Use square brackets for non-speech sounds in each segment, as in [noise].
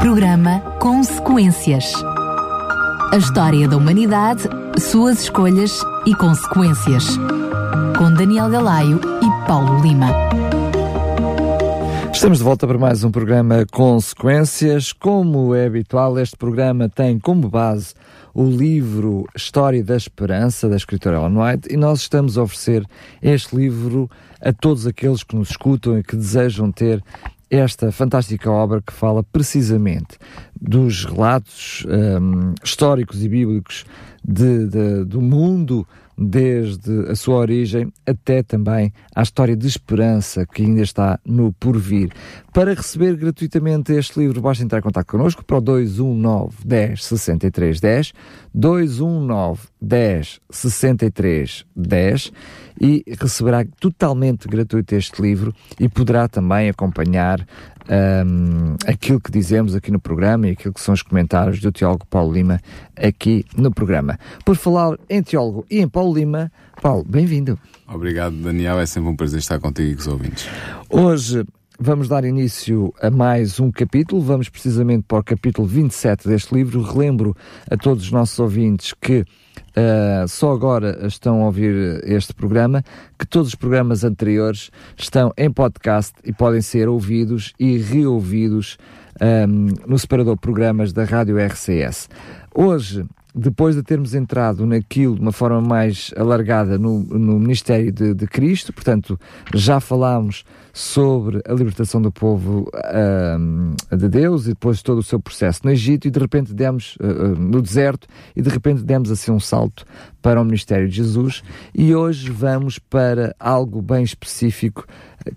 Programa Consequências. A história da humanidade, suas escolhas e consequências. Com Daniel Galaio e Paulo Lima. Estamos de volta para mais um programa Consequências. Como é habitual, este programa tem como base o livro História da Esperança, da escritora Ellen White, e nós estamos a oferecer este livro a todos aqueles que nos escutam e que desejam ter esta fantástica obra que fala precisamente dos relatos um, históricos e bíblicos de, de, do mundo desde a sua origem até também à história de esperança que ainda está no porvir. Para receber gratuitamente este livro, basta entrar em contato connosco para o 219 10 63 10, 219 10 63 10 e receberá totalmente gratuito este livro e poderá também acompanhar um, aquilo que dizemos aqui no programa e aquilo que são os comentários do teólogo Paulo Lima aqui no programa. Por falar em teólogo e em Paulo Lima, Paulo, bem-vindo. Obrigado, Daniel. É sempre um prazer estar contigo e com os ouvintes. Hoje vamos dar início a mais um capítulo. Vamos precisamente para o capítulo 27 deste livro. Relembro a todos os nossos ouvintes que uh, só agora estão a ouvir este programa, que todos os programas anteriores estão em podcast e podem ser ouvidos e reouvidos um, ehm, no separador programas da Rádio RCS. Hoje depois de termos entrado naquilo de uma forma mais alargada no, no Ministério de, de, Cristo, portanto, já falámos sobre a libertação do povo uh, de Deus e depois todo o seu processo no Egito e de repente demos uh, no deserto e de repente demos assim um salto para o Ministério de Jesus e hoje vamos para algo bem específico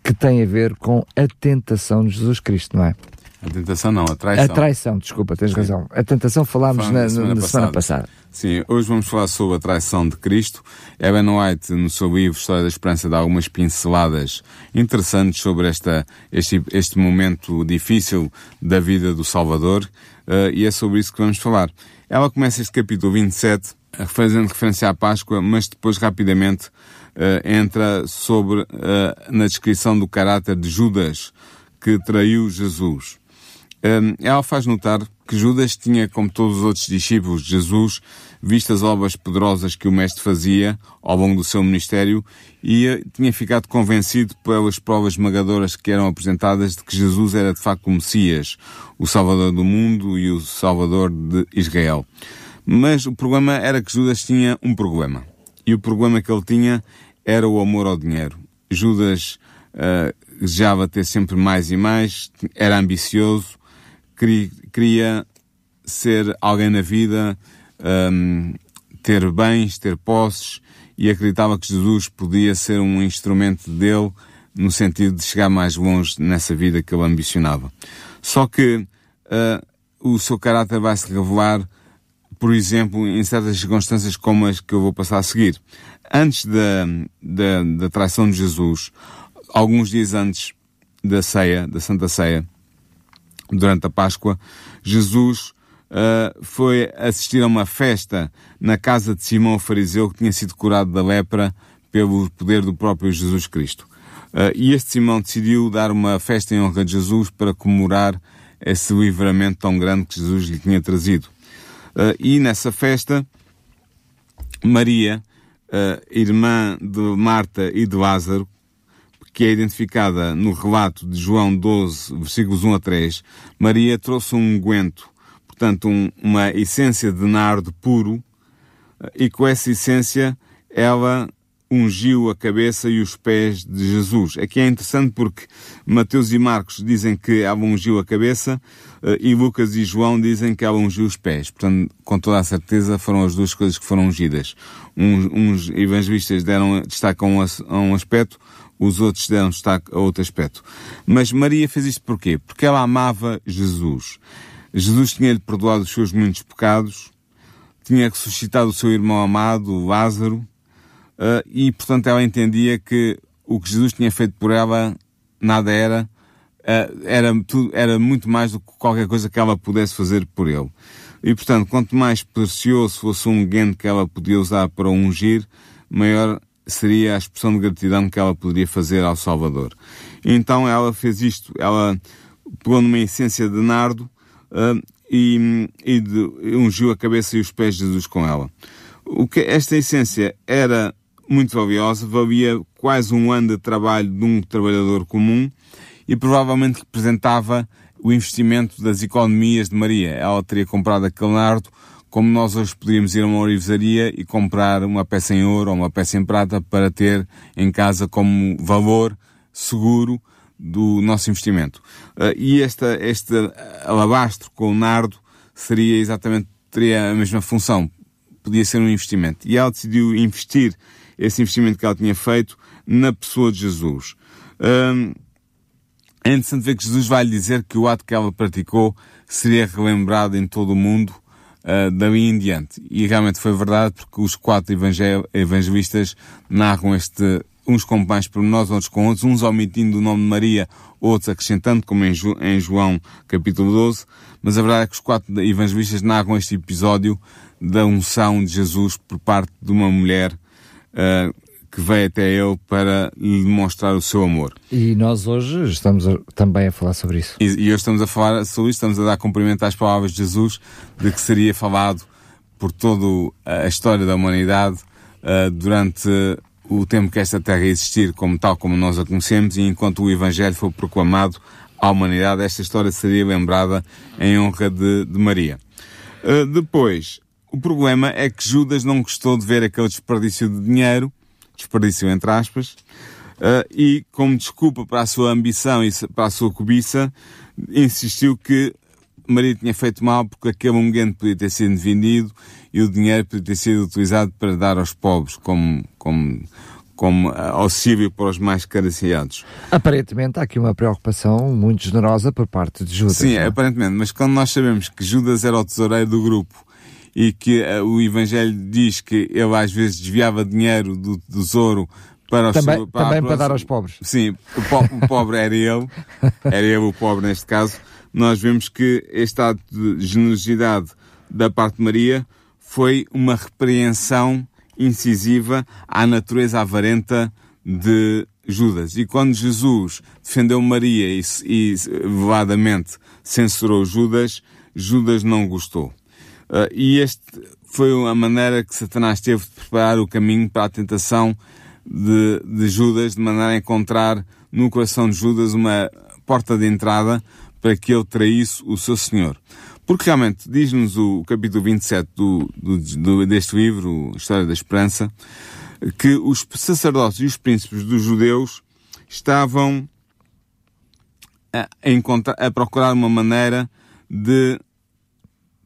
que tem a ver com a tentação de Jesus Cristo, não é? A tentação não, a traição. A traição, desculpa, tens Sim. razão. A tentação falámos na, na, semana, na semana, passada. Sim, hoje vamos falar sobre a traição de Cristo. Evan White, no seu livro História da Esperança, dá algumas pinceladas interessantes sobre esta, este, este momento difícil da vida do Salvador, uh, e é sobre isso que vamos falar. Ela começa este capítulo 27 fazendo referência à Páscoa, mas depois rapidamente uh, entra sobre, uh, na descrição do caráter de Judas, que traiu Jesus. Um, ela faz notar que Judas tinha, como todos os outros discípulos de Jesus, visto as obras poderosas que o Mestre fazia ao longo do seu ministério e eh, tinha ficado convencido pelas provas esmagadoras que eram apresentadas de que Jesus era de facto o Messias, o Salvador do mundo e o Salvador de Israel. Mas o problema era que Judas tinha um problema. E o problema que ele tinha era o amor ao dinheiro. Judas uh, desejava ter sempre mais e mais, era ambicioso, queria ser alguém na vida, um, ter bens, ter posses, e acreditava que Jesus podia ser um instrumento dele no sentido de chegar mais longe nessa vida que ele ambicionava. Só que uh, o seu caráter vai se revelar, por exemplo, em certas circunstâncias como as que eu vou passar a seguir. Antes da, da, da traição de Jesus, alguns dias antes da ceia, da Santa Ceia, durante a Páscoa, Jesus uh, foi assistir a uma festa na casa de Simão o fariseu que tinha sido curado da lepra pelo poder do próprio Jesus Cristo. Uh, e este Simão decidiu dar uma festa em honra de Jesus para comemorar esse livramento tão grande que Jesus lhe tinha trazido. Uh, e nessa festa, Maria, irmã de Marta e de Lázaro, que é identificada no relato de João 12, versículos 1 a 3, Maria trouxe um unguento, portanto, um, uma essência de nardo puro, e com essa essência ela ungiu a cabeça e os pés de Jesus. Aqui é interessante porque Mateus e Marcos dizem que ela ungiu a cabeça eh, e Lucas e João dizem que ela ungiu os pés. Portanto, com toda a certeza foram as duas coisas que foram ungidas. Uns, uns evangelistas deram, destacam um aspecto, os outros deram destaque a outro aspecto. Mas Maria fez isto porquê? Porque ela amava Jesus. Jesus tinha-lhe perdoado os seus muitos pecados, tinha ressuscitado o seu irmão amado, Lázaro, uh, e portanto ela entendia que o que Jesus tinha feito por ela nada era, uh, era, tudo, era muito mais do que qualquer coisa que ela pudesse fazer por ele. E portanto, quanto mais precioso fosse um guente que ela podia usar para ungir, maior seria a expressão de gratidão que ela poderia fazer ao Salvador. Então ela fez isto, ela pegou numa essência de nardo uh, e, e de, ungiu a cabeça e os pés de Jesus com ela. O que esta essência era muito valiosa, valia quase um ano de trabalho de um trabalhador comum e provavelmente representava o investimento das economias de Maria. Ela teria comprado aquele nardo como nós hoje podíamos ir a uma orivesaria e comprar uma peça em ouro ou uma peça em prata para ter em casa como valor seguro do nosso investimento. Uh, e esta, este alabastro com o nardo seria exatamente, teria a mesma função. Podia ser um investimento. E ela decidiu investir esse investimento que ela tinha feito na pessoa de Jesus. É interessante ver que Jesus vai lhe dizer que o ato que ela praticou seria relembrado em todo o mundo uh, dali em diante. E realmente foi verdade porque os quatro evangelistas narram este, uns com mais pormenores, outros com outros, uns omitindo o nome de Maria, outros acrescentando, como em, jo em João capítulo 12, mas a verdade é que os quatro evangelistas narram este episódio da unção de Jesus por parte de uma mulher uh, que veio até ele para lhe demonstrar o seu amor. E nós hoje estamos a, também a falar sobre isso. E, e hoje estamos a falar sobre isso, estamos a dar cumprimento às palavras de Jesus, de que seria falado por toda a história da humanidade uh, durante o tempo que esta terra existir, como tal como nós a conhecemos, e enquanto o Evangelho for proclamado à humanidade, esta história seria lembrada em honra de, de Maria. Uh, depois, o problema é que Judas não gostou de ver aquele desperdício de dinheiro desperdício entre aspas, uh, e como desculpa para a sua ambição e para a sua cobiça, insistiu que Maria tinha feito mal porque aquele unguento podia ter sido vendido e o dinheiro podia ter sido utilizado para dar aos pobres como, como, como auxílio para os mais carenciados. Aparentemente há aqui uma preocupação muito generosa por parte de Judas. Sim, é? aparentemente, mas quando nós sabemos que Judas era o tesoureiro do grupo e que uh, o Evangelho diz que ele às vezes desviava dinheiro do tesouro para os também, para, também para dar aos pobres. Sim, o, po o pobre era ele, era ele o pobre neste caso. Nós vemos que este ato de generosidade da parte de Maria foi uma repreensão incisiva à natureza avarenta de Judas. E quando Jesus defendeu Maria e, e veladamente censurou Judas, Judas não gostou. Uh, e este foi a maneira que Satanás teve de preparar o caminho para a tentação de, de Judas, de maneira a encontrar no coração de Judas uma porta de entrada para que ele traísse o seu Senhor. Porque realmente, diz-nos o capítulo 27 do, do, do, deste livro, História da Esperança, que os sacerdotes e os príncipes dos judeus estavam a, a, a procurar uma maneira de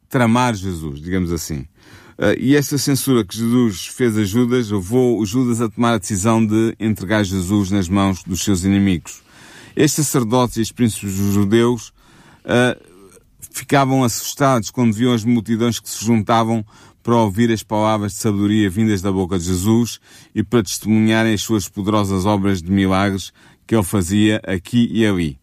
tramar Jesus, digamos assim. Uh, e essa censura que Jesus fez a Judas levou Judas a tomar a decisão de entregar Jesus nas mãos dos seus inimigos. Estes sacerdotes e os príncipes judeus uh, ficavam assustados quando viam as multidões que se juntavam para ouvir as palavras de sabedoria vindas da boca de Jesus e para testemunharem as suas poderosas obras de milagres que ele fazia aqui e ali.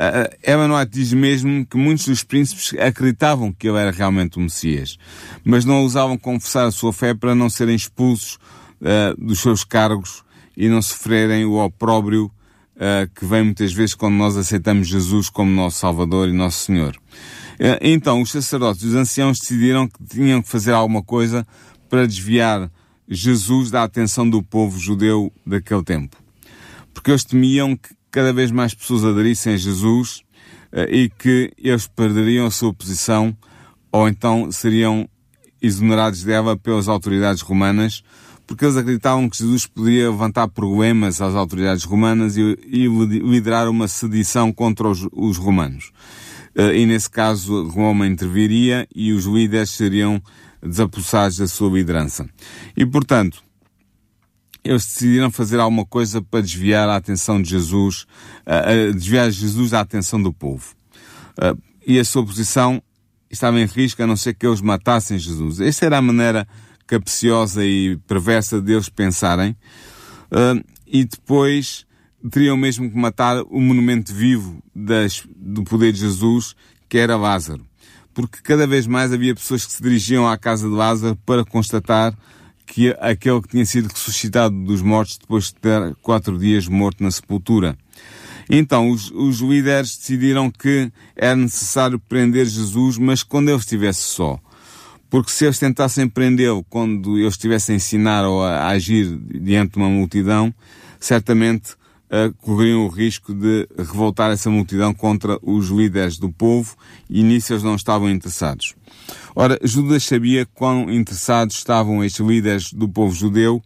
Uh, Ellen White diz mesmo que muitos dos príncipes acreditavam que ele era realmente o Messias, mas não ousavam confessar a sua fé para não serem expulsos uh, dos seus cargos e não sofrerem o opróbrio uh, que vem muitas vezes quando nós aceitamos Jesus como nosso Salvador e nosso Senhor. Então, os sacerdotes e os anciãos decidiram que tinham que fazer alguma coisa para desviar Jesus da atenção do povo judeu daquele tempo. Porque eles temiam que cada vez mais pessoas aderissem a Jesus uh, e que eles perderiam a sua posição ou então seriam exonerados dela pelas autoridades romanas, porque eles acreditavam que Jesus podia levantar problemas às autoridades romanas e, e liderar uma sedição contra os, os romanos. Uh, e nesse caso Roma interviria e os líderes seriam desapossados da sua liderança. E portanto, eles decidiram fazer alguma coisa para desviar a atenção de Jesus, uh, desviar Jesus da atenção do povo. Uh, e a sua posição estava em risco a não ser que eles matassem Jesus. Esta era a maneira capciosa e perversa deles pensarem. e depois teriam mesmo que matar o monumento vivo das, do poder de Jesus, que era Lázaro. Porque cada vez mais havia pessoas que se dirigiam à casa de Lázaro para constatar que aquele que tinha sido ressuscitado dos mortos depois de ter quatro dias morto na sepultura. Então, os, os líderes decidiram que era necessário prender Jesus, mas quando ele estivesse só. Porque se eles tentassem prendê-lo quando ele estivesse a ensinar ou a, agir diante de uma multidão, certamente uh, corriam o risco de revoltar essa multidão contra os líderes do povo e nisso eles não estavam interessados. Ora, Judas sabia quão interessados estavam estes líderes do povo judeu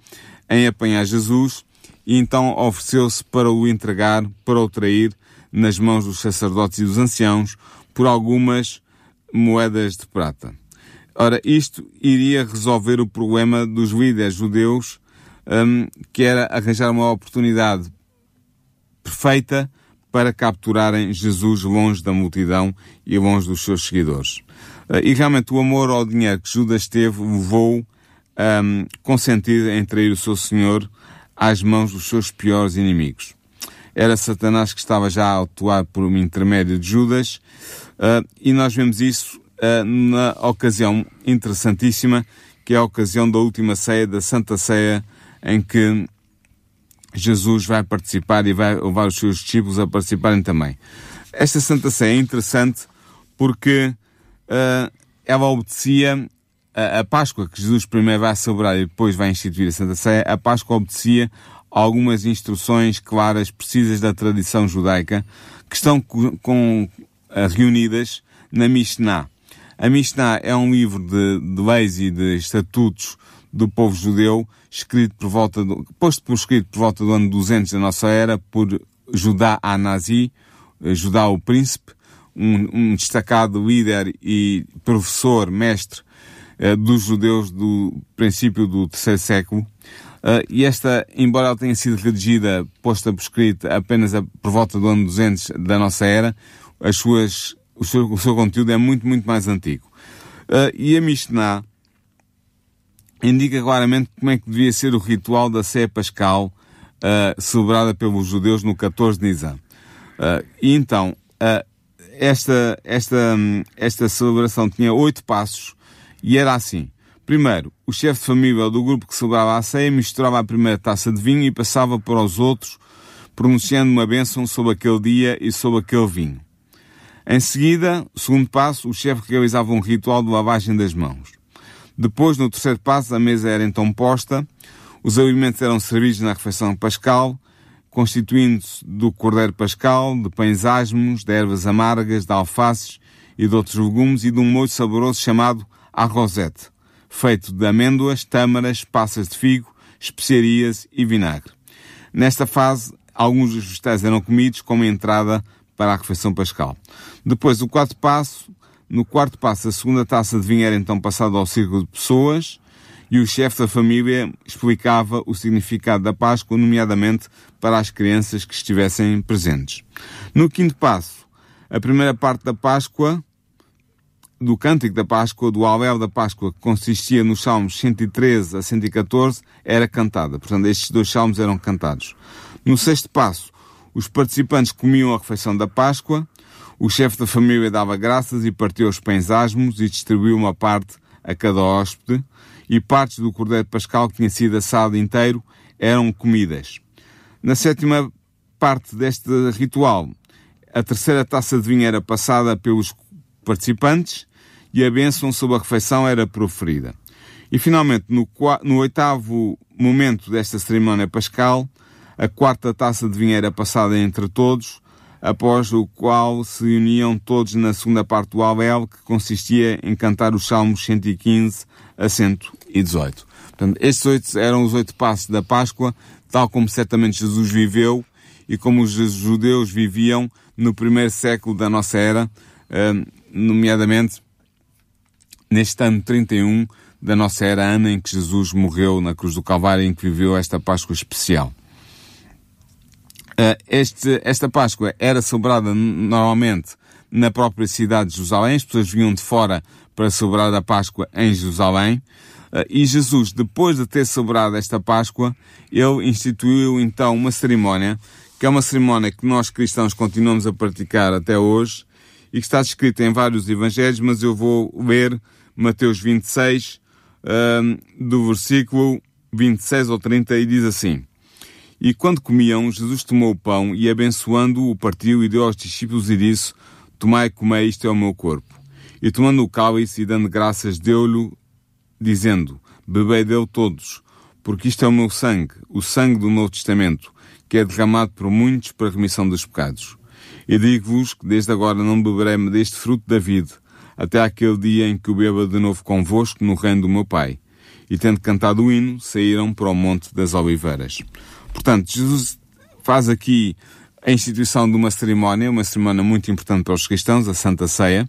em apanhar Jesus e então ofereceu-se para o entregar, para o trair nas mãos dos sacerdotes e dos anciãos por algumas moedas de prata. Ora, isto iria resolver o problema dos líderes judeus, um, que era arranjar uma oportunidade perfeita para capturarem Jesus longe da multidão e longe dos seus seguidores. Uh, e realmente o amor ao dinheiro que Judas teve levou um, consentir em trair o seu Senhor às mãos dos seus piores inimigos. Era Satanás que estava já a atuar por um intermédio de Judas, uh, e nós vemos isso uh, na ocasião interessantíssima, que é a ocasião da última ceia, da Santa Ceia, em que Jesus vai participar e vai levar os seus discípulos a participarem também. Esta Santa Ceia é interessante porque ela obedecia a, a, Páscoa, que Jesus primeiro vai celebrar e depois vai instituir a Santa Ceia, a Páscoa obedecia algumas instruções claras, precisas da tradição judaica, que estão com, com, uh, reunidas na Mishnah. A Mishnah é um livro de, de leis e de estatutos do povo judeu, escrito por volta do, posto por escrito por volta do ano 200 da nossa era por Judá Anazi, eh, Judá o príncipe, um, um, destacado líder e professor, mestre uh, dos judeus do princípio do terceiro século. Uh, e esta, embora ela tenha sido redigida, posta por escrito apenas a, por volta do ano 200 da nossa era, as suas o seu, o seu conteúdo é muito, muito mais antigo. Uh, e a Mishnah indica claramente como é que devia ser o ritual da ceia pascal uh, celebrada pelos judeus no 14 de Nisan. E então, esta, esta, esta celebração tinha oito passos e era assim. Primeiro, o chefe de família do grupo que celebrava a ceia misturava a primeira taça de vinho e passava para os outros, pronunciando uma bênção sobre aquele dia e sobre aquele vinho. Em seguida, segundo passo, o chefe realizava um ritual de lavagem das mãos. Depois, no terceiro passo, a mesa era então posta, os alimentos eram servidos na refeição pascal, constituindo-se do cordeiro pascal, de pães asmos, de ervas amargas, de alfaces e de outros legumes e de um molho saboroso chamado arrosete, feito de amêndoas, tâmaras, passas de figo, especiarias e vinagre. Nesta fase, alguns dos vegetais eram comidos como entrada para a refeição pascal. Depois, o quarto passo, no quarto passo, a segunda taça de vinho era então passada ao círculo de pessoas e o chefe da família explicava o significado da Páscoa, nomeadamente para as crianças que estivessem presentes. No quinto passo, a primeira parte da Páscoa, do Cântico da Páscoa, do Alvéu da Páscoa, que consistia nos Salmos 113 a 114, era cantada. Portanto, estes dois salmos eram cantados. No sexto passo, os participantes comiam a refeição da Páscoa, o chefe da família dava graças e partiu os pães asmos e distribuiu uma parte a cada hóspede, e partes do cordeiro pascal que tinha sido assado inteiro eram comidas. Na sétima parte deste ritual, a terceira taça de vinho era passada pelos participantes e a bênção sobre a refeição era proferida. E finalmente, no, no oitavo momento desta cerimónia pascal, a quarta taça de vinho era passada entre todos, após o qual se uniam todos na segunda parte do Abel, que consistia em cantar os Salmos 115 a 118. Portanto, estes oito eram os oito passos da Páscoa, tal como certamente Jesus viveu e como os judeus viviam no primeiro século da nossa era, eh, nomeadamente neste ano 31 da nossa era, ano em que Jesus morreu na cruz do Calvário, em que viveu esta Páscoa especial. Uh, este, esta Páscoa era celebrada normalmente na própria cidade de Jerusalém, as pessoas vinham de fora para celebrar a Páscoa em Jerusalém, uh, e Jesus, depois de ter celebrado esta Páscoa, ele instituiu então uma cerimónia, que é uma cerimónia que nós cristãos continuamos a praticar até hoje, e que está descrita em vários evangelhos, mas eu vou ler Mateus 26, uh, do versículo 26 ao 30, e diz assim, E quando comiam, Jesus tomou o pão e, abençoando-o, partiu e deu aos discípulos e disse: Tomai e comei, isto é o meu corpo. E tomando o cálice e dando graças, deu-lhe, dizendo: Bebei dele todos, porque isto é o meu sangue, o sangue do Novo Testamento, que é derramado por muitos para a remissão dos pecados. E digo-vos que desde agora não beberei deste fruto da vida, até aquele dia em que o beba de novo convosco no reino do meu Pai. E tendo cantado o hino, saíram para o Monte das Oliveiras. Portanto, Jesus faz aqui a instituição de uma cerimónia, uma cerimónia muito importante para os cristãos, a Santa Ceia.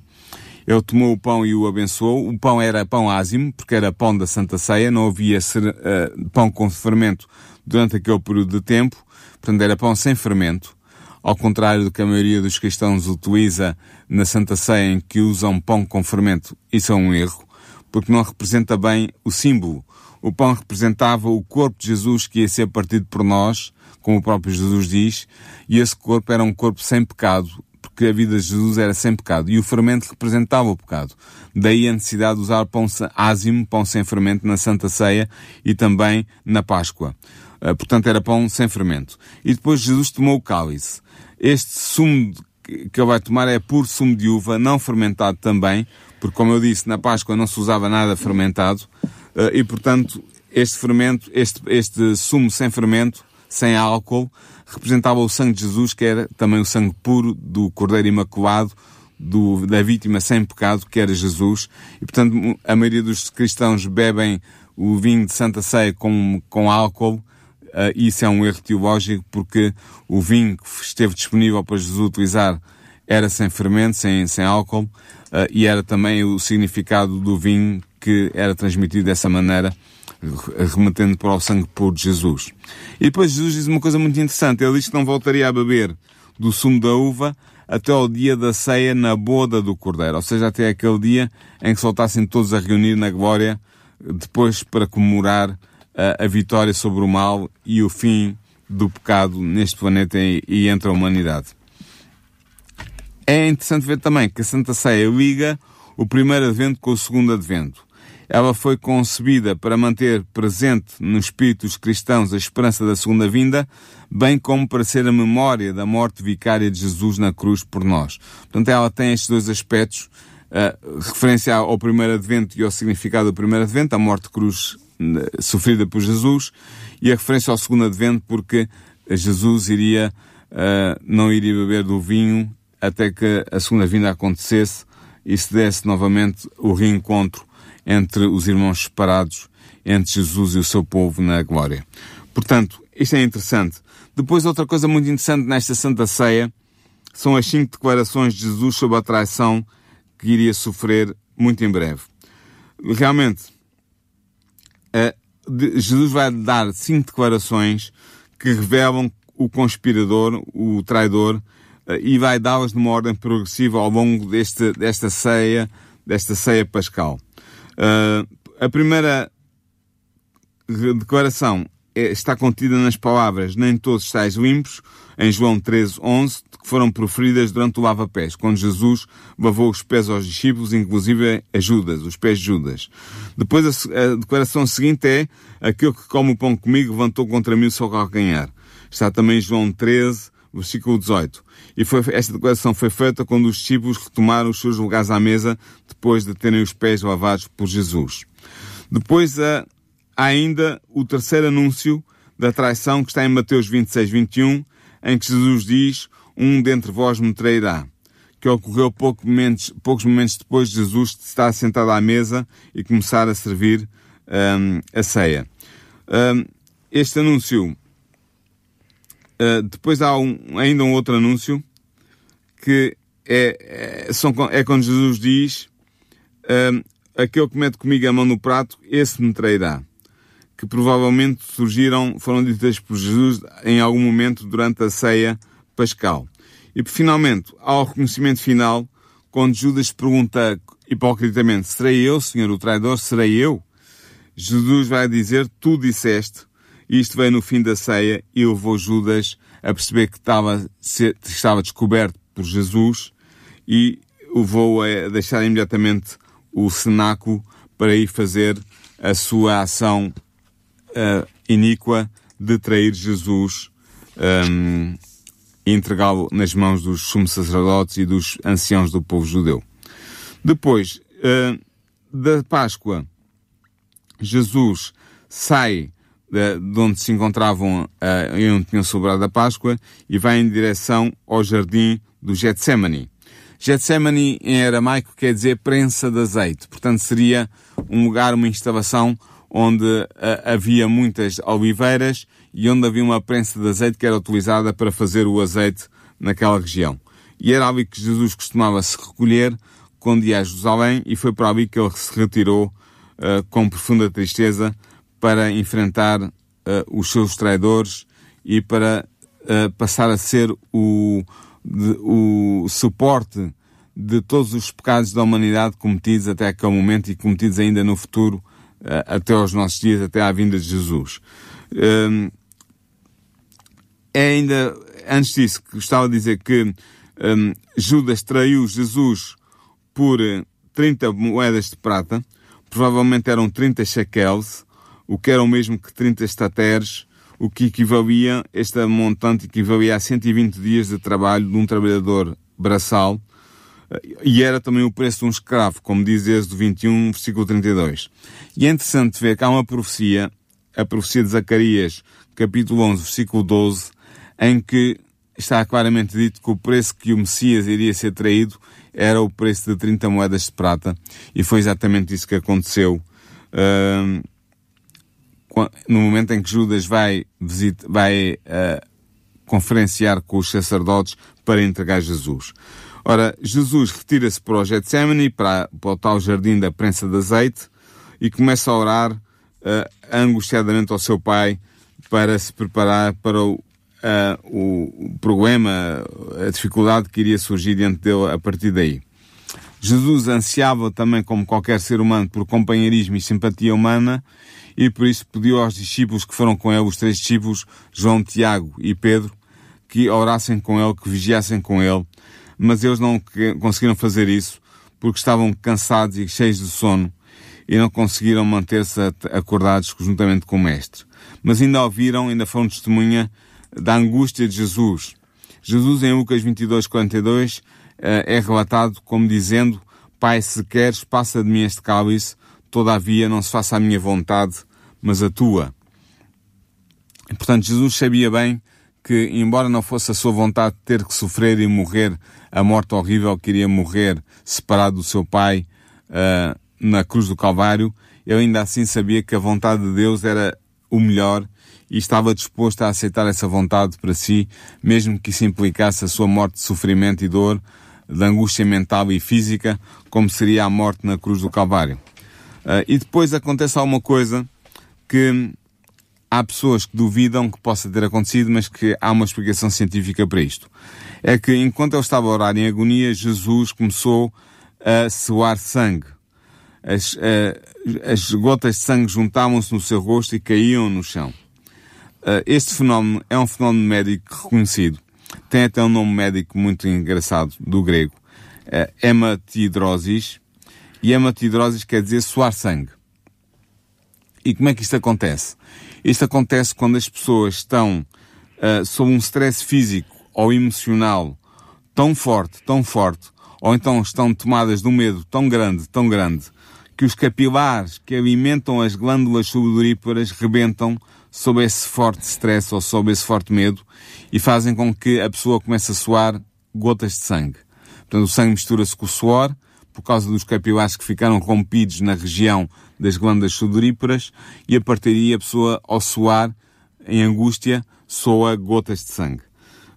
Ele tomou o pão e o abençoou. O pão era pão ázimo, porque era pão da Santa Ceia, não havia uh, pão com fermento durante aquele período de tempo, portanto era pão sem fermento. Ao contrário do que a maioria dos cristãos utiliza na Santa Ceia, em que usam pão com fermento, isso é um erro, porque não representa bem o símbolo. O pão representava o corpo de Jesus que ia ser partido por nós, como o próprio Jesus diz, e esse corpo era um corpo sem pecado, porque a vida de Jesus era sem pecado, e o fermento representava o pecado. Daí a necessidade de usar pão ázimo, pão sem fermento, na Santa Ceia e também na Páscoa. Uh, portanto, era pão sem fermento. E depois Jesus tomou o cálice. Este sumo que ele vai tomar é puro sumo de uva, não fermentado também, porque como eu disse, na Páscoa não se usava nada fermentado, uh, e portanto, este fermento, este, este sumo sem fermento, sem álcool, representava o sangue de Jesus, que era também o sangue puro do Cordeiro Imaculado, do, da vítima sem pecado, que era Jesus. E, portanto, a maioria dos cristãos bebem o vinho de Santa Ceia com, com álcool. Uh, isso é um erro teológico, porque o vinho que esteve disponível para Jesus utilizar era sem fermento, sem, sem álcool, uh, e era também o significado do vinho que era transmitido dessa maneira remetendo para o sangue puro de Jesus. E depois Jesus diz uma coisa muito interessante. Ele diz que não voltaria a beber do sumo da uva até ao dia da ceia na boda do Cordeiro, ou seja, até aquele dia em que se voltassem todos a reunir na glória, depois para comemorar a, a vitória sobre o mal e o fim do pecado neste planeta e, e entre a humanidade. É interessante ver também que a Santa Ceia liga o primeiro advento com o segundo advento. Ela foi concebida para manter presente nos espíritos cristãos a esperança da segunda vinda, bem como para ser a memória da morte vicária de Jesus na cruz por nós. Portanto, ela tem estes dois aspectos, uh, referência ao primeiro advento e ao significado do primeiro advento, a morte cruz uh, sofrida por Jesus, e a referência ao segundo advento porque Jesus iria, uh, não iria beber do vinho até que a segunda vinda acontecesse e se desse novamente o reencontro entre os irmãos separados, entre Jesus e o seu povo na glória. Portanto, isto é interessante. Depois, outra coisa muito interessante nesta Santa Ceia são as cinco declarações de Jesus sobre a traição que iria sofrer muito em breve. Realmente, Jesus vai dar cinco declarações que revelam o conspirador, o traidor, e vai dá-las numa ordem progressiva ao longo deste, desta ceia, desta ceia pascal. Uh, a primeira declaração é, está contida nas palavras nem todos estáis limpos, em João 13, 11, que foram proferidas durante o lava-pés, quando Jesus lavou os pés aos discípulos, inclusive a Judas, os pés de Judas. Depois a, a declaração seguinte é, aquele que come o pão comigo levantou contra mim o seu calcanhar. Está também João 13, versículo 18. E foi, esta declaração foi feita quando os discípulos retomaram os seus lugares à mesa depois de terem os pés lavados por Jesus. Depois há ainda o terceiro anúncio da traição que está em Mateus 26, 21, em que Jesus diz, um dentre vós me trairá, que ocorreu pouco momentos, poucos momentos depois de Jesus estar sentado à mesa e começar a servir um, a ceia. Um, este anúncio Uh, depois há um, ainda um outro anúncio que é, é, são, é quando Jesus diz uh, aquele que mete comigo a mão no prato, esse me trairá. Que provavelmente surgiram, foram ditas por Jesus em algum momento durante a ceia pascal. E finalmente, há o reconhecimento final, quando Judas pergunta hipocritamente, serei eu, Senhor, o traidor? Serei eu? Jesus vai dizer, tu disseste, isto veio no fim da ceia e levou Judas a perceber que estava, estava descoberto por Jesus e levou a deixar imediatamente o cenáculo para ir fazer a sua ação uh, iníqua de trair Jesus um, e entregá-lo nas mãos dos sumos sacerdotes e dos anciãos do povo judeu. Depois uh, da Páscoa, Jesus sai de, de onde se encontravam, uh, e onde tinham celebrado a Páscoa, e vai em direção ao jardim do Getsemane. Getsemane em aramaico quer dizer prensa de azeite, portanto seria um lugar, uma instalação onde uh, havia muitas oliveiras e onde havia uma prensa de azeite que era utilizada para fazer o azeite naquela região. E era ali que Jesus costumava se recolher quando ia a Jerusalém e foi para ali que ele se retirou uh, com profunda tristeza para enfrentar uh, os seus traidores e para uh, passar a ser o, de, o suporte de todos os pecados da humanidade cometidos até aquele momento e cometidos ainda no futuro, uh, até aos nossos dias, até à vinda de Jesus. Um, é ainda, antes disso, gostava de dizer que um, Judas traiu Jesus por 30 moedas de prata, provavelmente eram 30 shekels, o que era o mesmo que 30 estateres, o que equivalia, esta montante equivalia a 120 dias de trabalho de um trabalhador braçal, e era também o preço de um escravo, como diz Êxodo 21, versículo 32. E é interessante ver que há uma profecia, a profecia de Zacarias, capítulo 11, versículo 12, em que está claramente dito que o preço que o Messias iria ser traído era o preço de 30 moedas de prata, e foi exatamente isso que aconteceu. Uh, no momento em que Judas vai, visita, vai uh, conferenciar com os sacerdotes para entregar Jesus. Ora, Jesus retira-se para o Getsemane, para, para o tal jardim da prensa de azeite, e começa a orar uh, angustiadamente ao seu pai para se preparar para o, uh, o problema, a dificuldade que iria surgir diante dele a partir daí. Jesus ansiava também, como qualquer ser humano, por companheirismo e simpatia humana, e por isso pediu aos discípulos que foram com ele, os três discípulos, João, Tiago e Pedro, que orassem com ele, que vigiassem com ele, mas eles não conseguiram fazer isso porque estavam cansados e cheios de sono e não conseguiram manter-se acordados juntamente com o Mestre. Mas ainda ouviram, ainda foram testemunha da angústia de Jesus. Jesus, em Lucas 22, 42, eh, é relatado como dizendo, Pai, se queres, passa de mim este cálice, todavia não se faça a minha vontade, mas a tua. Portanto, Jesus sabia bem que, embora não fosse a sua vontade ter que sofrer e morrer a morte horrível que iria morrer separado do seu pai uh, na cruz do Calvário, ele ainda assim sabia que a vontade de Deus era o melhor e estava disposto a aceitar essa vontade para si, mesmo que isso implicasse a sua morte de sofrimento e dor, de angústia mental e física, como seria a morte na cruz do Calvário. Uh, e depois acontece alguma coisa que há pessoas que duvidam que possa ter acontecido, mas que há uma explicação científica para isto. É que enquanto ele estava a orar em agonia, Jesus começou a suar sangue. As, uh, as gotas de sangue juntavam-se no seu rosto e caíam no chão. Uh, este fenómeno é um fenómeno médico reconhecido. Tem até um nome médico muito engraçado, do grego. Uh, hematidrosis, e hematidrosis quer dizer suar sangue. E como é que isto acontece? Isto acontece quando as pessoas estão uh, sob um stress físico ou emocional tão forte, tão forte, ou então estão tomadas de um medo tão grande, tão grande, que os capilares que alimentam as glândulas sudoríparas rebentam sob esse forte stress ou sob esse forte medo e fazem com que a pessoa comece a suar gotas de sangue. Portanto, o sangue mistura-se com o suor por causa dos capilares que ficaram rompidos na região das glândulas sudoríparas e a partir daí a pessoa, ao suar, em angústia, soa gotas de sangue.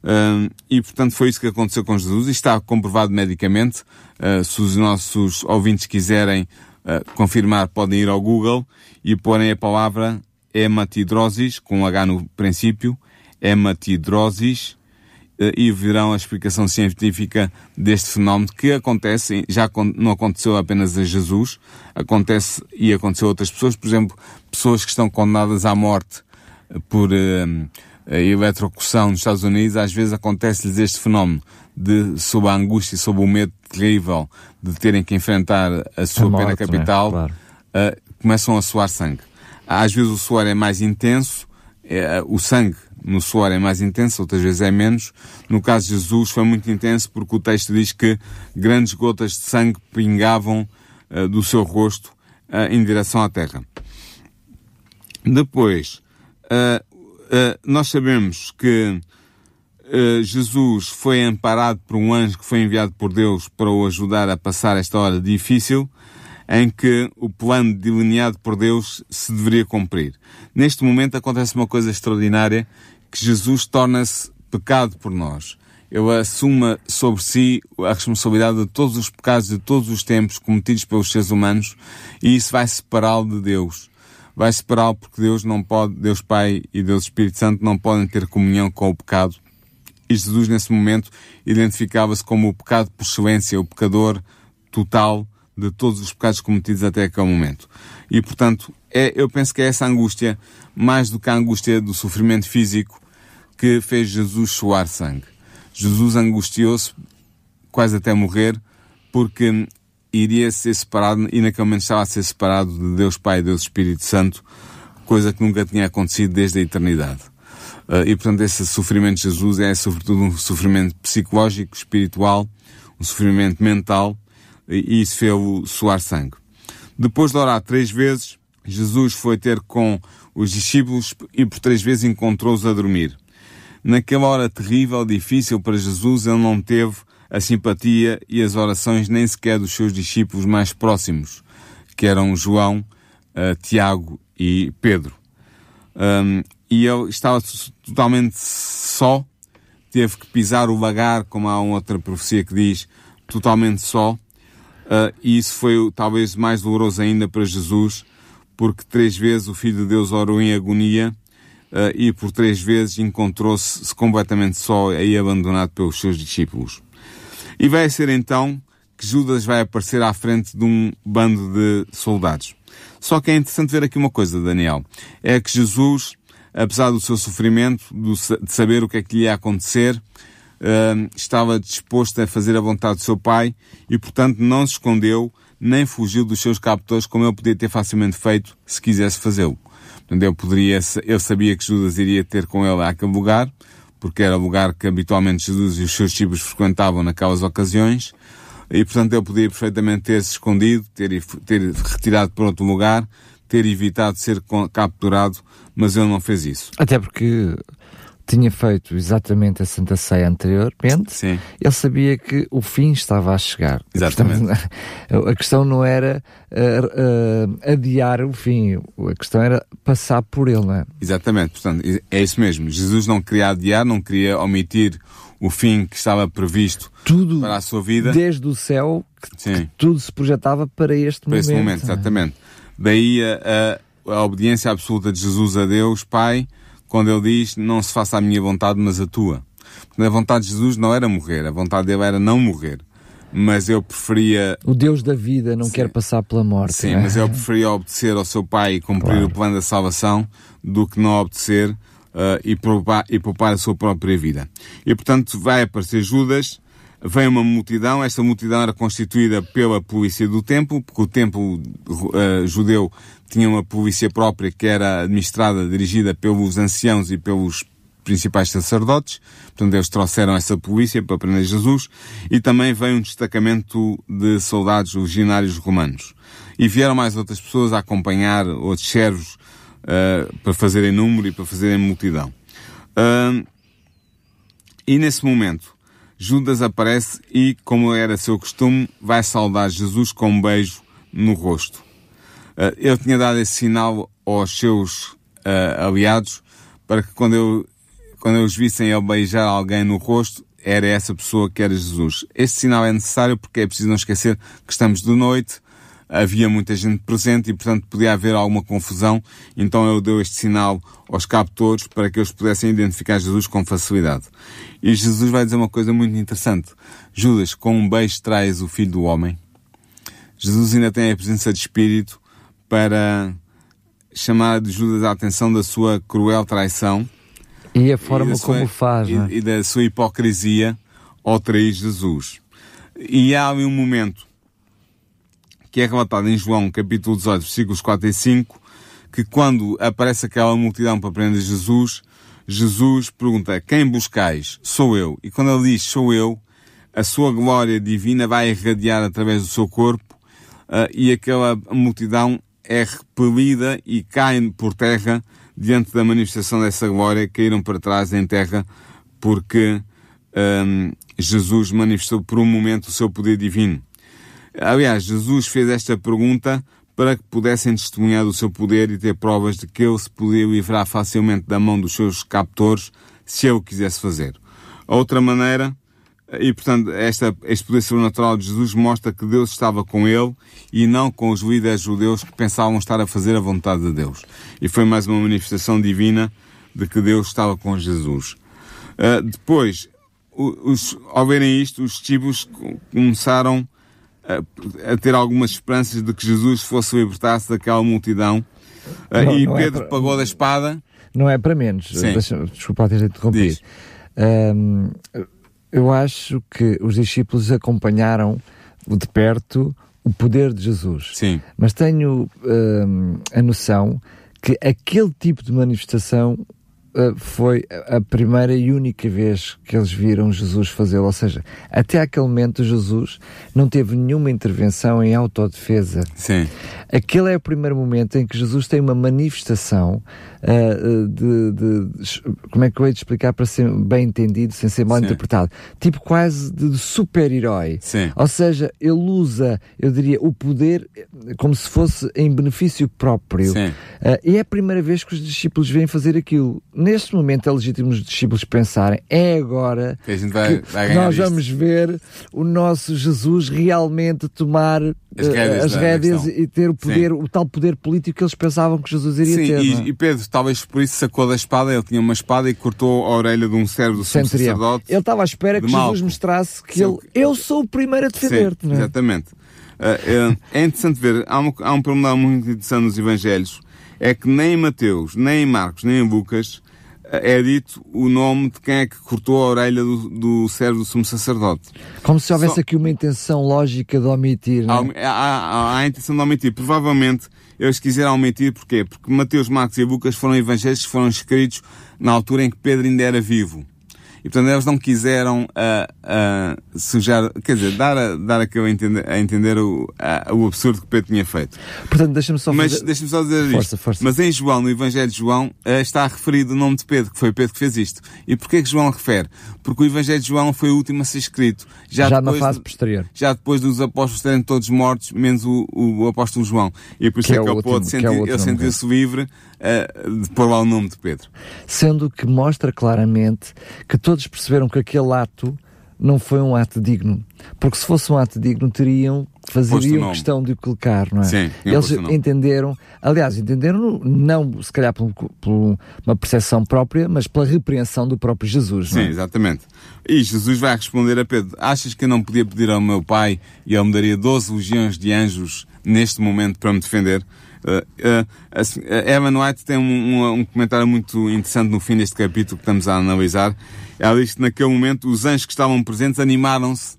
Uh, e portanto foi isso que aconteceu com Jesus e está comprovado medicamente. Uh, se os nossos ouvintes quiserem uh, confirmar, podem ir ao Google e porem a palavra hematidrosis, com um H no princípio, hematidrosis, eh, e verão a explicação científica deste fenómeno que acontece, já não aconteceu apenas a Jesus, acontece e aconteceu a outras pessoas, por exemplo, pessoas que estão condenadas à morte por uh, eletrocução nos Estados Unidos, às vezes acontece-lhes este fenómeno de, sob a angústia e sob o medo terrível de terem que enfrentar a sua a morte, pena capital, né? claro. uh, começam a suar sangue. Às vezes o suor é mais intenso, é, o sangue no suor é mais intenso, outras vezes é menos. No caso de Jesus foi muito intenso porque o texto diz que grandes gotas de sangue pingavam uh, do seu rosto uh, em direção à terra. Depois, uh, nós sabemos que Jesus foi amparado por um anjo que foi enviado por Deus para o ajudar a passar esta hora difícil em que o plano delineado por Deus se deveria cumprir. Neste momento acontece uma coisa extraordinária, que Jesus torna-se pecado por nós. Ele assuma sobre si a responsabilidade de todos os pecados de todos os tempos cometidos pelos seres humanos e isso vai separá-lo de Deus. Vai separá-lo porque Deus não pode, Deus Pai e Deus Espírito Santo não podem ter comunhão com o pecado. E Jesus, nesse momento, identificava-se como o pecado por excelência, o pecador total, de todos os pecados cometidos até aquele momento. E, portanto, é, eu penso que é essa angústia, mais do que a angústia do sofrimento físico, que fez Jesus suar sangue. Jesus angustiou-se, quase até morrer, porque iria ser separado, e naquele momento estava a ser separado de Deus Pai e Deus Espírito Santo, coisa que nunca tinha acontecido desde a eternidade. Uh, e portanto esse sofrimento de Jesus é sobretudo um sofrimento psicológico, espiritual, um sofrimento mental, e isso fez-o suar sangue. Depois de orar três vezes, Jesus foi ter com os discípulos e por três vezes encontrou-os a dormir. Naquela hora terrível, difícil para Jesus, ele não teve a simpatia e as orações nem sequer dos seus discípulos mais próximos, que eram João, uh, Tiago e Pedro. Um, e ele estava totalmente só, teve que pisar o lagar, como há uma outra profecia que diz, totalmente só, Uh, e isso foi talvez mais doloroso ainda para Jesus, porque três vezes o Filho de Deus orou em agonia uh, e por três vezes encontrou-se completamente só e abandonado pelos seus discípulos. E vai ser então que Judas vai aparecer à frente de um bando de soldados. Só que é interessante ver aqui uma coisa, Daniel. É que Jesus, apesar do seu sofrimento, de saber o que é que lhe ia acontecer, uh, estava disposto a fazer a vontade do seu pai e, portanto, não se escondeu nem fugiu dos seus captores como ele podia ter facilmente feito se quisesse fazê-lo. Portanto, ele poderia, sabia que Judas iria ter com ele àquele lugar, porque era o lugar que habitualmente Jesus e os seus discípulos frequentavam naquelas ocasiões, e portanto ele podia perfeitamente ter-se escondido, ter, ter retirado para outro lugar, ter evitado ser capturado, mas ele não fez isso. Até porque tinha feito exatamente a Santa Ceia anteriormente, Sim. ele sabia que o fim estava a chegar. Exatamente. Portanto, [laughs] a questão não era uh, uh, adiar o fim, a questão era passar por ele, não é? Exatamente, portanto, é isso mesmo. Jesus não queria adiar, não queria omitir o fim que estava previsto tudo, para a sua vida. Desde o céu, que, que tudo se projetava para este para momento. Para esse momento, exatamente. Daí a, a, a obediência absoluta de Jesus a Deus, Pai, quando ele diz, não se faça a minha vontade, mas a tua. A vontade de Jesus não era morrer, a vontade dele era não morrer. Mas eu preferia... O Deus da vida não Sim. quer passar pela morte. Sim, mas eu preferia obedecer ao seu pai e cumprir claro. o plano da salvação do que não obedecer uh, e, poupar, e poupar a sua própria vida. E portanto vai aparecer Judas, vem uma multidão, esta multidão era constituída pela polícia do templo, porque o templo uh, judeu tinha uma polícia própria que era administrada, dirigida pelos anciãos e pelos principais sacerdotes, portanto eles trouxeram essa polícia para prender Jesus, e também veio um destacamento de soldados legionários romanos. E vieram mais outras pessoas a acompanhar outros servos uh, para fazerem número e para fazerem multidão. Uh, e nesse momento, Judas aparece e, como era seu costume, vai saudar Jesus com um beijo no rosto. Uh, ele tinha dado esse sinal aos seus uh, aliados para que quando, eu, quando eles vissem ele beijar alguém no rosto, era essa pessoa que era Jesus. Este sinal é necessário porque é preciso não esquecer que estamos de noite, havia muita gente presente e, portanto, podia haver alguma confusão. Então ele deu este sinal aos captores para que eles pudessem identificar Jesus com facilidade. E Jesus vai dizer uma coisa muito interessante. Judas, com um beijo traz o Filho do Homem. Jesus ainda tem a presença de Espírito para chamar de Judas a atenção da sua cruel traição e a forma e como faz e, é? e, da sua hipocrisia ao trair Jesus. E há um momento que é relatado em João capítulo 18, versículos 4 e 5, que quando aparece aquela multidão para prender Jesus, Jesus pergunta, quem buscais? Sou eu. E quando ele diz, sou eu, a sua glória divina vai irradiar através do seu corpo uh, e aquela multidão é repelida e cai por terra diante da manifestação dessa glória, caíram para trás em terra porque um, Jesus manifestou por um momento o seu poder divino. Aliás, Jesus fez esta pergunta para que pudessem testemunhar do seu poder e ter provas de que ele se podia livrar facilmente da mão dos seus captores se ele quisesse fazer. Outra maneira, e portanto, esta, poder sobrenatural de Jesus mostra que Deus estava com ele e não com os líderes judeus que pensavam estar a fazer a vontade de Deus. E foi mais uma manifestação divina de que Deus estava com Jesus. Uh, depois, os, ao verem isto, os discípulos começaram a, a, ter algumas esperanças de que Jesus fosse libertar-se daquela multidão. Uh, não, e não é Pedro é pagou da espada. Não é para menos. Deixa, desculpa ter interrompido. Um, eu acho que os discípulos acompanharam de perto o poder de Jesus. Sim. Mas tenho um, a noção que aquele tipo de manifestação eh, foi a primeira e única vez que eles viram Jesus fazê-lo. Ou seja, até aquele momento Jesus não teve nenhuma intervenção em autodefesa. Sim. Aquele é o primeiro momento em que Jesus tem uma manifestação uh, de, de, Como é que eu hei de explicar para ser bem entendido, sem ser mal Sim. interpretado? Tipo quase de, de super-herói. Ou seja, ele usa, eu diria, o poder como se fosse em benefício próprio. Uh, e é a primeira vez que os discípulos vêm fazer aquilo neste momento é legítimo os discípulos pensarem, é agora que, vai, que nós vamos ver o nosso Jesus realmente tomar as eh, rédeas, as rédeas e ter o poder, Sim. o tal poder político que eles pensavam que Jesus iria Sim, ter. E, é? e, Pedro, talvez por isso sacou da espada, ele tinha uma espada e cortou a orelha de um servo do sacerdote. Ele estava à espera que Jesus mostrasse que Sim. ele, eu sou o primeiro a defender-te. É? Exatamente. Uh, é, é interessante ver, há, uma, há um problema muito interessante nos Evangelhos, é que nem em Mateus, nem em Marcos, nem em Lucas, é dito o nome de quem é que cortou a orelha do, do servo do sumo sacerdote. Como se houvesse Só... aqui uma intenção lógica de omitir, não é? Há, há, há, a intenção de omitir. Provavelmente eles quiseram omitir, porquê? Porque Mateus, Marcos e Lucas foram evangelhos que foram escritos na altura em que Pedro ainda era vivo. E portanto eles não quiseram uh, uh, sujar, quer dizer, dar, a, dar a entender, a entender o, uh, o absurdo que Pedro tinha feito. Portanto, deixa-me só Mas deixa-me só dizer força, isto. Força. Mas em João, no Evangelho de João, está referido o nome de Pedro, que foi Pedro que fez isto. E porquê que João refere? Porque o Evangelho de João foi o último a ser escrito. Já, já na fase posterior. Já depois dos apóstolos terem todos mortos, menos o, o, o apóstolo João. E por isso que é, é que, ele, pôde sentir, é ele sentiu-se livre uh, de pôr lá o nome de Pedro. Sendo que mostra claramente que todos perceberam que aquele ato não foi um ato digno. Porque se fosse um ato digno, teriam, fazeriam questão de o colocar, não é? Sim, Eles entenderam, aliás, entenderam não se calhar por, por, uma percepção própria, mas pela repreensão do próprio Jesus, Sim, é? exatamente. E Jesus vai responder a Pedro, achas que eu não podia pedir ao meu pai e ele me daria 12 legiões de anjos neste momento para me defender? Uh, uh, assim, Evan White tem um, um, um, comentário muito interessante no fim deste capítulo que estamos a analisar. Ela diz que naquele momento os anjos que estavam presentes animaram-se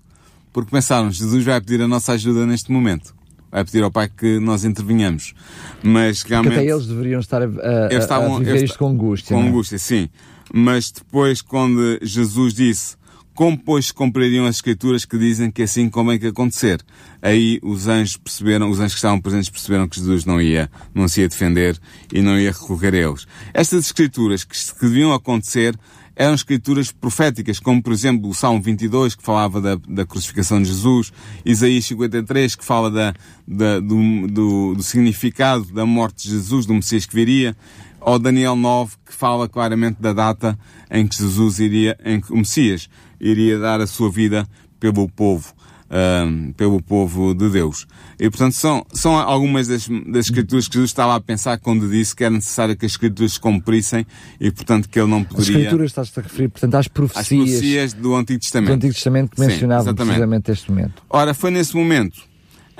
porque pensaram, Jesus vai pedir a nossa ajuda neste momento. Vai pedir ao Pai que nós intervenhamos. Mas realmente... Porque até eles deveriam estar a, a, estavam, a viver isto com angústia. Com é? angústia, sim. Mas depois, quando Jesus disse como, pois, cumpririam as escrituras que dizem que assim convém que acontecer? Aí os anjos perceberam, os anjos que estavam presentes perceberam que Jesus não ia, não se ia defender e não ia recorrer a eles. Estas escrituras que, que deviam acontecer eram escrituras proféticas, como por exemplo o Salmo 22, que falava da, da crucificação de Jesus, Isaías 53, que fala da, da do, do, do, significado da morte de Jesus, do Messias que viria, ou Daniel 9, que fala claramente da data em que Jesus iria, em que o Messias iria dar a sua vida pelo povo, um, pelo povo de Deus. E portanto são, são algumas das, das escrituras que Jesus estava a pensar quando disse que era necessário que as escrituras se cumprissem e portanto que ele não poderia... As escrituras estás-te a referir, portanto, às profecias... Às profecias do Antigo Testamento. Do Antigo Testamento que mencionavam precisamente este momento. Ora, foi nesse momento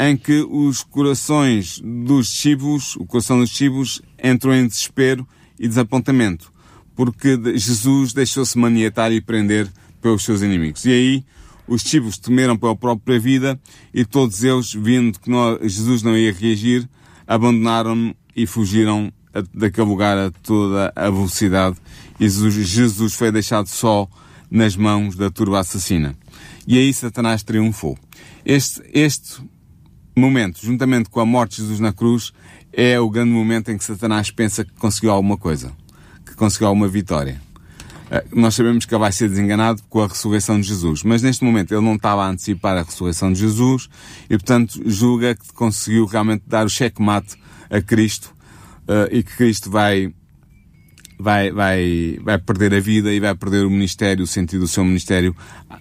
em que os corações dos discípulos, o coração dos discípulos entrou em desespero e desapontamento, porque Jesus deixou-se maniatar e prender pelos seus inimigos. E aí os discípulos temeram pela própria vida e todos eles, vendo que não, Jesus não ia reagir, abandonaram-no e fugiram daquele lugar a toda a velocidade e Jesus foi deixado só nas mãos da turba assassina. E aí Satanás triunfou. Este, este momento, juntamente com a morte de Jesus na cruz, é o grande momento em que Satanás pensa que conseguiu alguma coisa, que conseguiu alguma vitória. Eh, nós sabemos que ele vai ser desenganado com a ressurreição de Jesus, mas neste momento ele não estava a antecipar a ressurreição de Jesus e, portanto, julga que conseguiu realmente dar o checkmate a Cristo uh, e que Cristo vai vai, vai, vai perder a vida e vai perder o ministério, o sentido do seu ministério,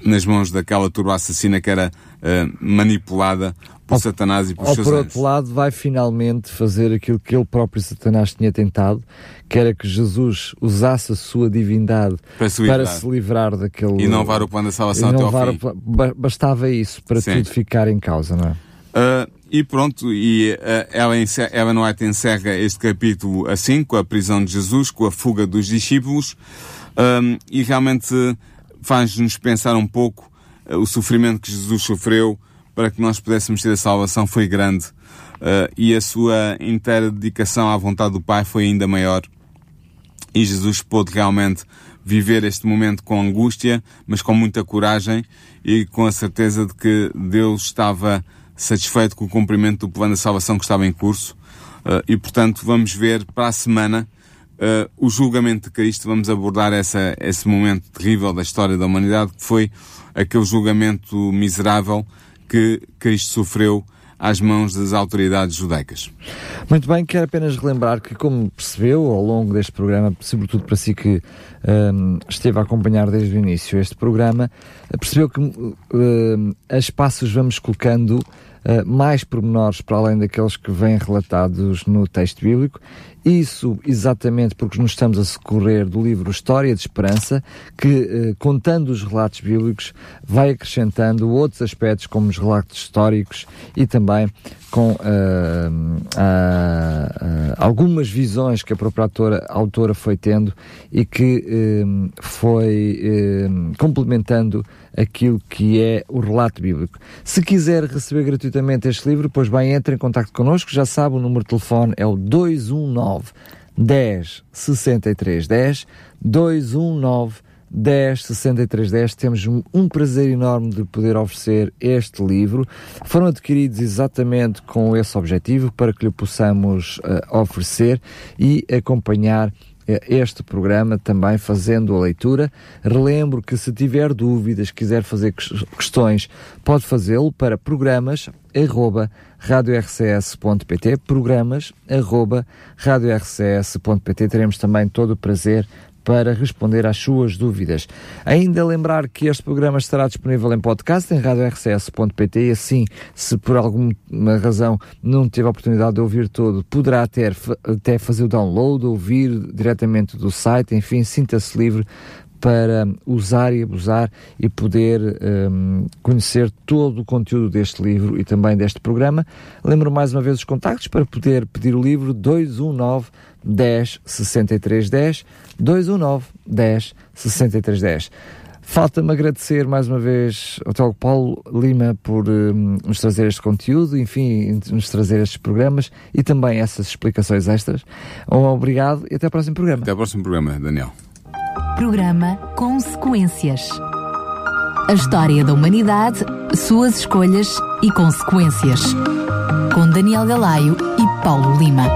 nas mãos daquela turba assassina que era uh, manipulada por ou, Satanás e por ou seus por outro lado, vai finalmente fazer aquilo que ele próprio Satanás tinha tentado, que era que Jesus usasse a sua divindade para se livrar, para se livrar daquele... E não levar o plano da salvação até ao fim. O, bastava isso para Sim. tudo ficar em causa, não é? Uh, e pronto, e uh, ela, encerra, Ellen White encerra este capítulo assim, com a prisão de Jesus, com a fuga dos discípulos, um, e realmente faz-nos pensar um pouco uh, o sofrimento que Jesus sofreu para que nós pudéssemos ter a salvação foi grande, uh, e a sua inteira dedicação à vontade do Pai foi ainda maior. E Jesus pôde realmente viver este momento com angústia, mas com muita coragem e com a certeza de que Deus estava satisfeito com o cumprimento do plano da salvação que estava em curso. Uh, e, portanto, vamos ver para a semana uh, o julgamento de Cristo. Vamos abordar essa, esse momento terrível da história da humanidade, que foi aquele julgamento miserável que Cristo sofreu às mãos das autoridades judaicas. Muito bem, quero apenas relembrar que, como percebeu ao longo deste programa, sobretudo para si que um, esteve a acompanhar desde o início este programa, percebeu que um, a espaços vamos colocando uh, mais pormenores para além daqueles que vêm relatados no texto bíblico. Isso exatamente porque nos estamos a socorrer do livro História de Esperança, que, uh, contando os relatos bíblicos, vai acrescentando outros aspectos, como os relatos históricos e também com uh, algumas visões que a própria autora, autora foi tendo e que foi complementando aquilo que é o relato bíblico. Se quiser receber gratuitamente este livro, pois bem, entre em contato connosco, já sabe, o número de telefone é o 219 10 63 10 219 10 63 10 temos um prazer enorme de poder oferecer este livro. Foram adquiridos exatamente com esse objetivo para que lhe possamos uh, oferecer e acompanhar este programa também fazendo a leitura. Relembro que se tiver dúvidas, quiser fazer questões, pode fazê-lo para programas arroba radiorcs.pt programas arroba radiorcs.pt teremos também todo o prazer para responder às suas dúvidas. Ainda lembrar que este programa estará disponível em podcast em radiorcs.pt e assim, se por alguma razão não teve a oportunidade de ouvir todo, poderá ter, até fazer o download, ouvir diretamente do site, enfim, sinta-se livre para usar e abusar e poder um, conhecer todo o conteúdo deste livro e também deste programa. Lembro mais uma vez os contactos para poder pedir o livro 219 10 63 10 219 10 63 10. Falta-me agradecer mais uma vez ao Teólogo Paulo Lima por um, nos trazer este conteúdo, enfim, nos trazer estes programas e também essas explicações extras. Um obrigado e até ao próximo programa. Até ao próximo programa, Daniel. Programa Consequências. A história da humanidade, suas escolhas e consequências. Com Daniel Galaio e Paulo Lima.